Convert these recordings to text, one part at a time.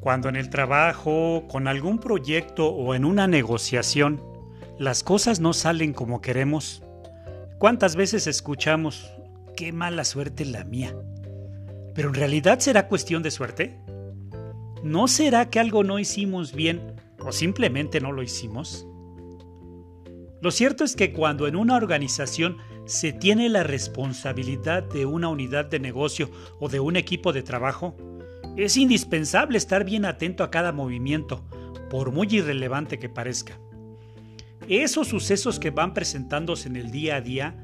Cuando en el trabajo, con algún proyecto o en una negociación, las cosas no salen como queremos, ¿cuántas veces escuchamos, qué mala suerte la mía? ¿Pero en realidad será cuestión de suerte? ¿No será que algo no hicimos bien o simplemente no lo hicimos? Lo cierto es que cuando en una organización se tiene la responsabilidad de una unidad de negocio o de un equipo de trabajo, es indispensable estar bien atento a cada movimiento, por muy irrelevante que parezca. Esos sucesos que van presentándose en el día a día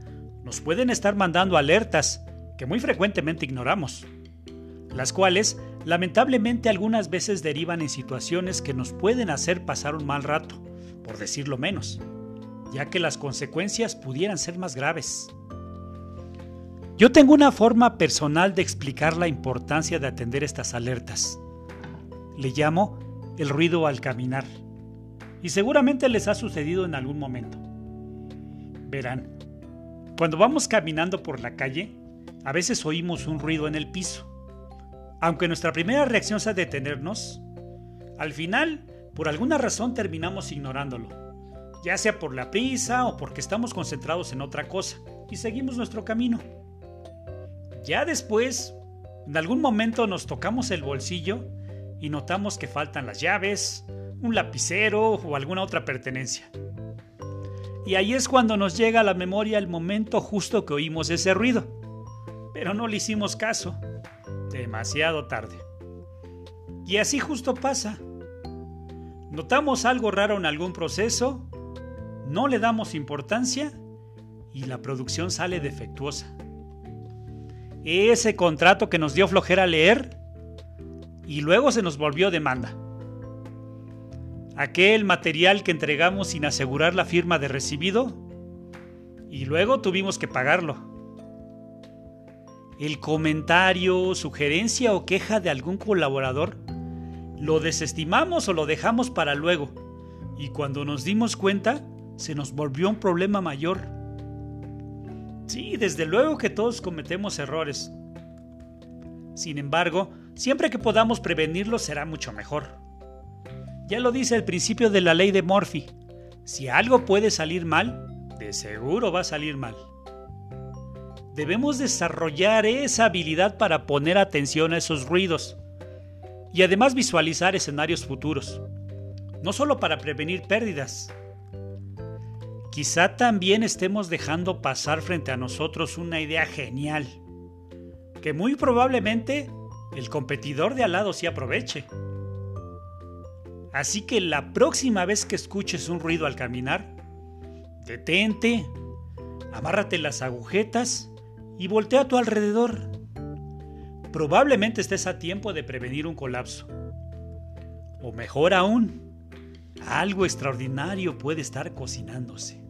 nos pueden estar mandando alertas que muy frecuentemente ignoramos, las cuales lamentablemente algunas veces derivan en situaciones que nos pueden hacer pasar un mal rato, por decirlo menos, ya que las consecuencias pudieran ser más graves. Yo tengo una forma personal de explicar la importancia de atender estas alertas. Le llamo el ruido al caminar. Y seguramente les ha sucedido en algún momento. Verán, cuando vamos caminando por la calle, a veces oímos un ruido en el piso. Aunque nuestra primera reacción sea detenernos, al final, por alguna razón terminamos ignorándolo, ya sea por la prisa o porque estamos concentrados en otra cosa, y seguimos nuestro camino. Ya después, en algún momento nos tocamos el bolsillo y notamos que faltan las llaves, un lapicero o alguna otra pertenencia. Y ahí es cuando nos llega a la memoria el momento justo que oímos ese ruido. Pero no le hicimos caso. Demasiado tarde. Y así justo pasa. Notamos algo raro en algún proceso, no le damos importancia y la producción sale defectuosa ese contrato que nos dio flojera leer y luego se nos volvió demanda. Aquel material que entregamos sin asegurar la firma de recibido y luego tuvimos que pagarlo. El comentario, sugerencia o queja de algún colaborador lo desestimamos o lo dejamos para luego y cuando nos dimos cuenta se nos volvió un problema mayor Sí, desde luego que todos cometemos errores. Sin embargo, siempre que podamos prevenirlos será mucho mejor. Ya lo dice el principio de la ley de Murphy. Si algo puede salir mal, de seguro va a salir mal. Debemos desarrollar esa habilidad para poner atención a esos ruidos y además visualizar escenarios futuros, no solo para prevenir pérdidas, quizá también estemos dejando pasar frente a nosotros una idea genial, que muy probablemente el competidor de al lado sí aproveche. Así que la próxima vez que escuches un ruido al caminar, detente, amárrate las agujetas y voltea a tu alrededor. Probablemente estés a tiempo de prevenir un colapso. O mejor aún, algo extraordinario puede estar cocinándose.